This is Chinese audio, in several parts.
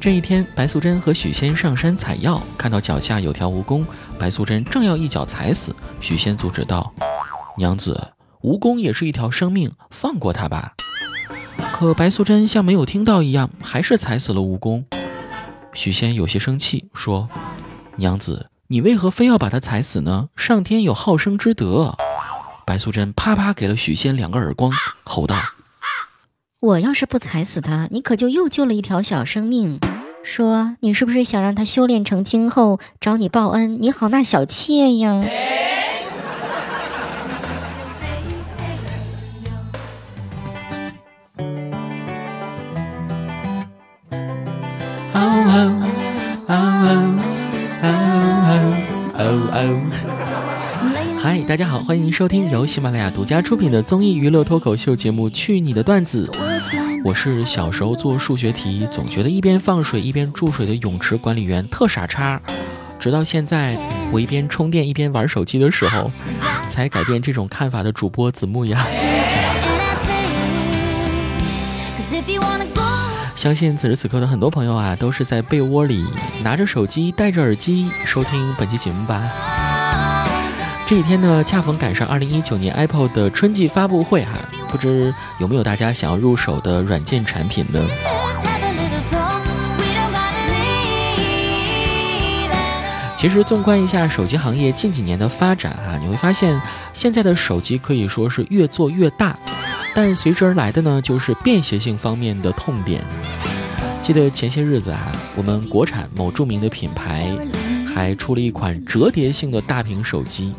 这一天，白素贞和许仙上山采药，看到脚下有条蜈蚣，白素贞正要一脚踩死，许仙阻止道：“娘子，蜈蚣也是一条生命，放过它吧。”可白素贞像没有听到一样，还是踩死了蜈蚣。许仙有些生气，说：“娘子，你为何非要把它踩死呢？上天有好生之德。”白素贞啪啪给了许仙两个耳光，吼道：“我要是不踩死它，你可就又救了一条小生命。说你是不是想让他修炼成精后找你报恩，你好那小妾呀？”嗨，大家好，欢迎收听由喜马拉雅独家出品的综艺娱乐脱口秀节目《去你的段子》。我是小时候做数学题总觉得一边放水一边注水的泳池管理员特傻叉，直到现在我一边充电一边玩手机的时候，才改变这种看法的主播子木呀。相信此时此刻的很多朋友啊，都是在被窝里拿着手机戴着耳机收听本期节目吧。这几天呢，恰逢赶上二零一九年 Apple 的春季发布会哈，不知有没有大家想要入手的软件产品呢？其实纵观一下手机行业近几年的发展哈，你会发现现在的手机可以说是越做越大，但随之而来的呢，就是便携性方面的痛点。记得前些日子啊，我们国产某著名的品牌。还出了一款折叠性的大屏手机，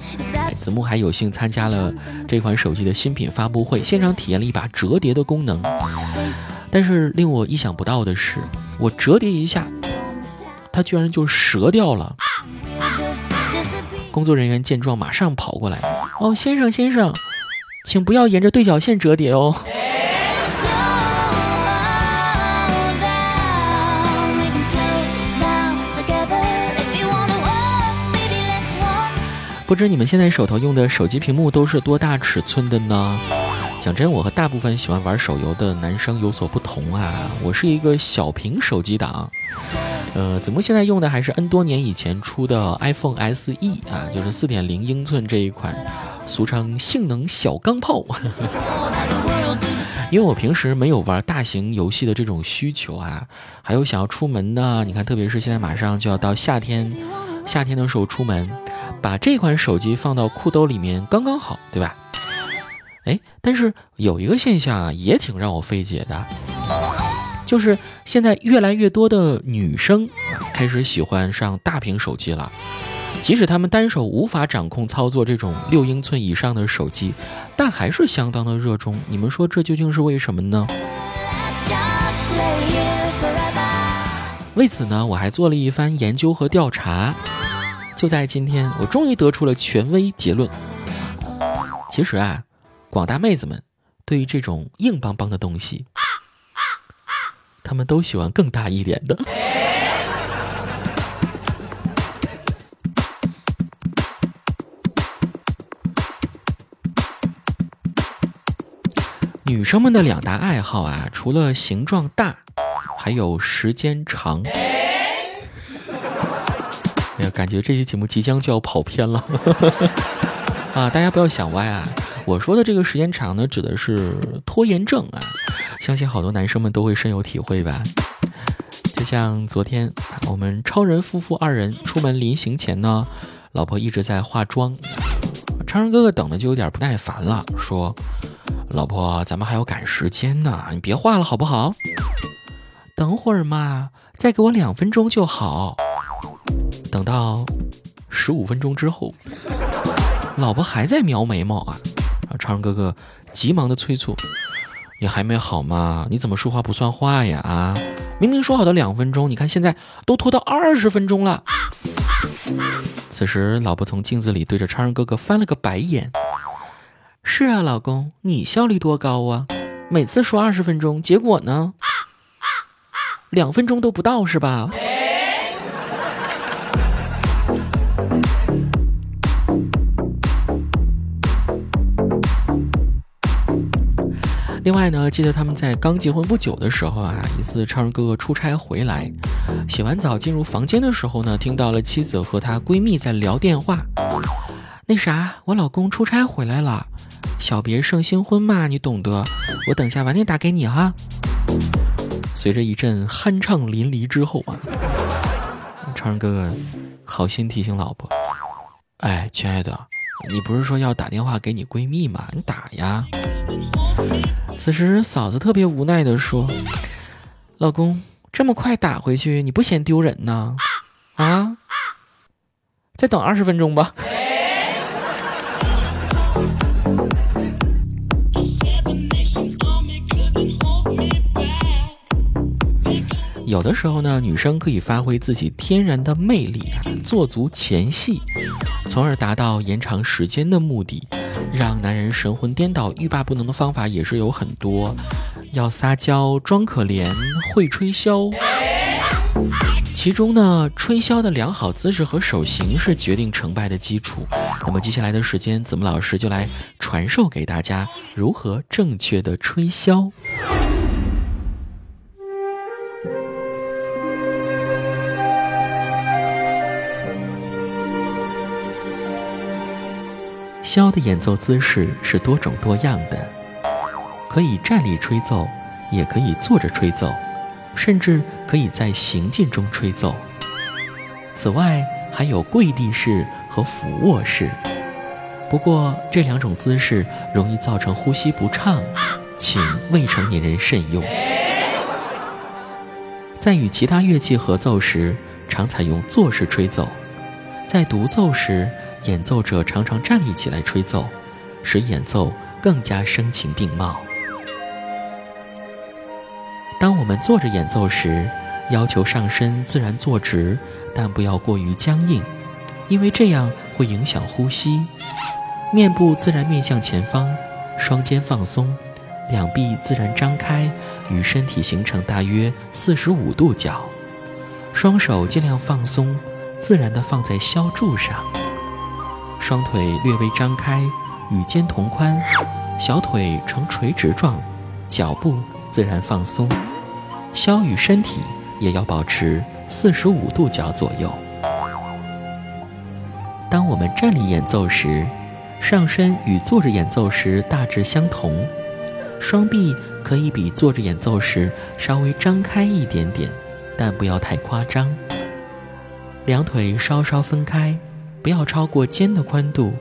子木还有幸参加了这款手机的新品发布会，现场体验了一把折叠的功能。但是令我意想不到的是，我折叠一下，它居然就折掉了。工作人员见状，马上跑过来：“哦，先生先生，请不要沿着对角线折叠哦。”不知你们现在手头用的手机屏幕都是多大尺寸的呢？讲真，我和大部分喜欢玩手游的男生有所不同啊，我是一个小屏手机党。呃，子木现在用的还是 N 多年以前出的 iPhone SE 啊，就是四点零英寸这一款，俗称性能小钢炮。因为我平时没有玩大型游戏的这种需求啊，还有想要出门呢，你看，特别是现在马上就要到夏天。夏天的时候出门，把这款手机放到裤兜里面刚刚好，对吧？哎，但是有一个现象啊，也挺让我费解的，就是现在越来越多的女生开始喜欢上大屏手机了，即使她们单手无法掌控操作这种六英寸以上的手机，但还是相当的热衷。你们说这究竟是为什么呢？为此呢，我还做了一番研究和调查。就在今天，我终于得出了权威结论。其实啊，广大妹子们对于这种硬邦邦的东西，她们都喜欢更大一点的。女生们的两大爱好啊，除了形状大。还有时间长，哎呀，感觉这期节目即将就要跑偏了 啊！大家不要想歪啊！我说的这个时间长呢，指的是拖延症啊，相信好多男生们都会深有体会吧。就像昨天我们超人夫妇二人出门临行前呢，老婆一直在化妆，超人哥哥等的就有点不耐烦了，说：“老婆，咱们还要赶时间呢，你别化了好不好？”等会儿嘛，再给我两分钟就好。等到十五分钟之后，老婆还在描眉毛啊！啊，超人哥哥急忙的催促：“你还没好吗？你怎么说话不算话呀？啊，明明说好的两分钟，你看现在都拖到二十分钟了。”此时，老婆从镜子里对着超人哥哥翻了个白眼：“是啊，老公，你效率多高啊？每次说二十分钟，结果呢？”两分钟都不到是吧？另外呢，记得他们在刚结婚不久的时候啊，一次超人哥哥出差回来，洗完澡进入房间的时候呢，听到了妻子和她闺蜜在聊电话。那啥，我老公出差回来了，小别胜新婚嘛，你懂得。我等下晚点打给你哈。随着一阵酣畅淋漓之后啊，超人哥哥好心提醒老婆：“哎，亲爱的，你不是说要打电话给你闺蜜吗？你打呀。”此时嫂子特别无奈地说：“老公，这么快打回去，你不嫌丢人呢？啊？再等二十分钟吧。”有的时候呢，女生可以发挥自己天然的魅力，做足前戏，从而达到延长时间的目的。让男人神魂颠倒、欲罢不能的方法也是有很多，要撒娇、装可怜、会吹箫。其中呢，吹箫的良好姿势和手型是决定成败的基础。那么接下来的时间，子木老师就来传授给大家如何正确的吹箫。箫的演奏姿势是多种多样的，可以站立吹奏，也可以坐着吹奏，甚至可以在行进中吹奏。此外，还有跪地式和俯卧式。不过，这两种姿势容易造成呼吸不畅，请未成年人慎用。在与其他乐器合奏时，常采用坐式吹奏；在独奏时，演奏者常常站立起来吹奏，使演奏更加声情并茂。当我们坐着演奏时，要求上身自然坐直，但不要过于僵硬，因为这样会影响呼吸。面部自然面向前方，双肩放松，两臂自然张开，与身体形成大约四十五度角。双手尽量放松，自然地放在箫柱上。双腿略微张开，与肩同宽，小腿呈垂直状，脚步自然放松，箫与身体也要保持四十五度角左右。当我们站立演奏时，上身与坐着演奏时大致相同，双臂可以比坐着演奏时稍微张开一点点，但不要太夸张。两腿稍稍分开。不要超过肩的宽度，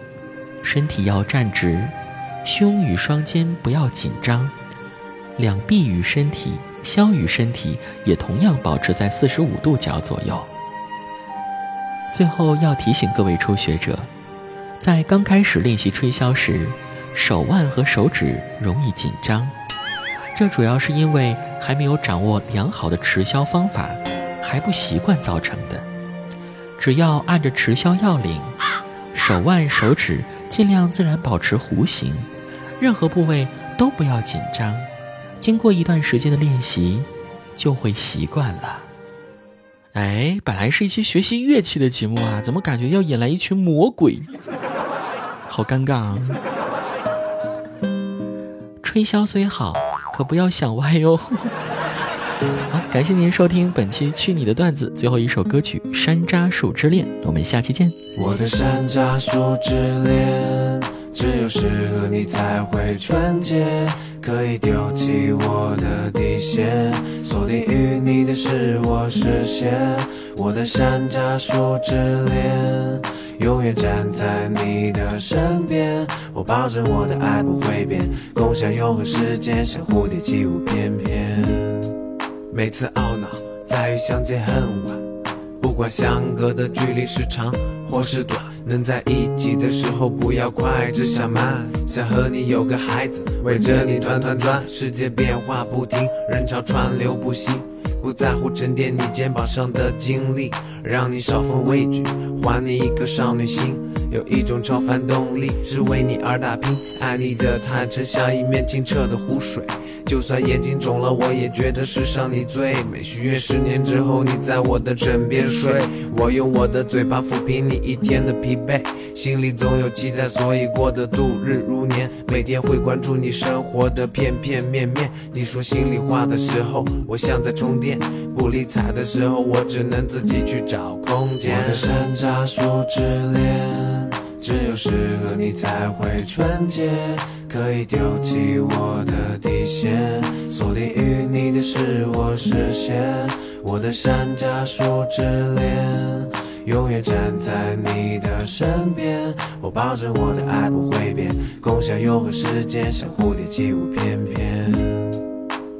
身体要站直，胸与双肩不要紧张，两臂与身体、箫与身体也同样保持在四十五度角左右。最后要提醒各位初学者，在刚开始练习吹箫时，手腕和手指容易紧张，这主要是因为还没有掌握良好的持箫方法，还不习惯造成的。只要按着持箫要领，手腕、手指尽量自然保持弧形，任何部位都不要紧张。经过一段时间的练习，就会习惯了。哎，本来是一期学习乐器的节目啊，怎么感觉要引来一群魔鬼？好尴尬啊！吹箫虽好，可不要想歪哟。感谢您收听本期《去你的段子》最后一首歌曲《山楂树之恋》，我们下期见。我的山楂树之恋，只有适合你才会纯洁，可以丢弃我的底线，锁定与你的是我视线。我的山楂树之恋，永远站在你的身边，我保证我的爱不会变，共享永恒时间，像蝴蝶起舞翩翩。每次懊恼在于相见恨晚，不管相隔的距离是长或是短，能在一起的时候不要快，只想慢。想和你有个孩子，围着你团团转，世界变化不停，人潮川流不息。不在乎沉淀你肩膀上的经历，让你少份畏惧，还你一颗少女心。有一种超凡动力，是为你而打拼。爱你的坦诚像一面清澈的湖水，就算眼睛肿了，我也觉得世上你最美。许愿十年之后你在我的枕边睡，我用我的嘴巴抚平你一天的疲惫，心里总有期待，所以过得度日如年。每天会关注你生活的片片面面，你说心里话的时候，我像在充电；不理睬的时候，我只能自己去找空间。我的山楂树之恋。只有适合你才会纯洁，可以丢弃我的底线，锁定与你的是我视线。我的山楂树之恋，永远站在你的身边。我保证我的爱不会变，共享永恒时间，像蝴蝶起舞翩翩。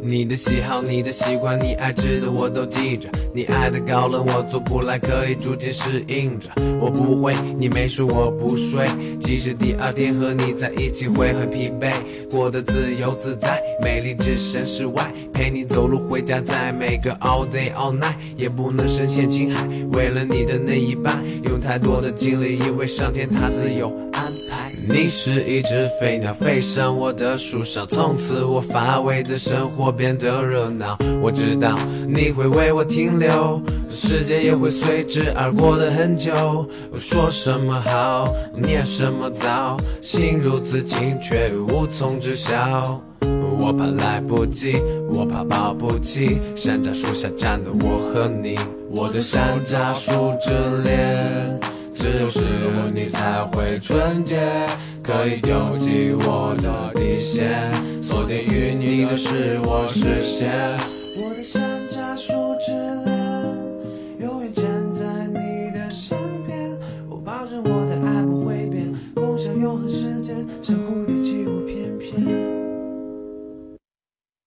你的喜好，你的习惯，你爱吃的我都记着。你爱的高冷我做不来，可以逐渐适应着。我不会，你没睡我不睡。即使第二天和你在一起会很疲惫，过得自由自在，美丽置身事外。陪你走路回家，在每个 all day all night，也不能深陷情海。为了你的那一半，用太多的精力，因为上天他自有你是一只飞鸟，飞上我的树梢，从此我乏味的生活。变得热闹，我知道你会为我停留，时间也会随之而过的很久。说什么好，念什么糟，心如此轻却无从知晓。我怕来不及，我怕抱不起，山楂树下站的我和你，我的山楂树之恋，只有适合你才会纯洁。可以丢弃我的底线，锁定于你的是我视线。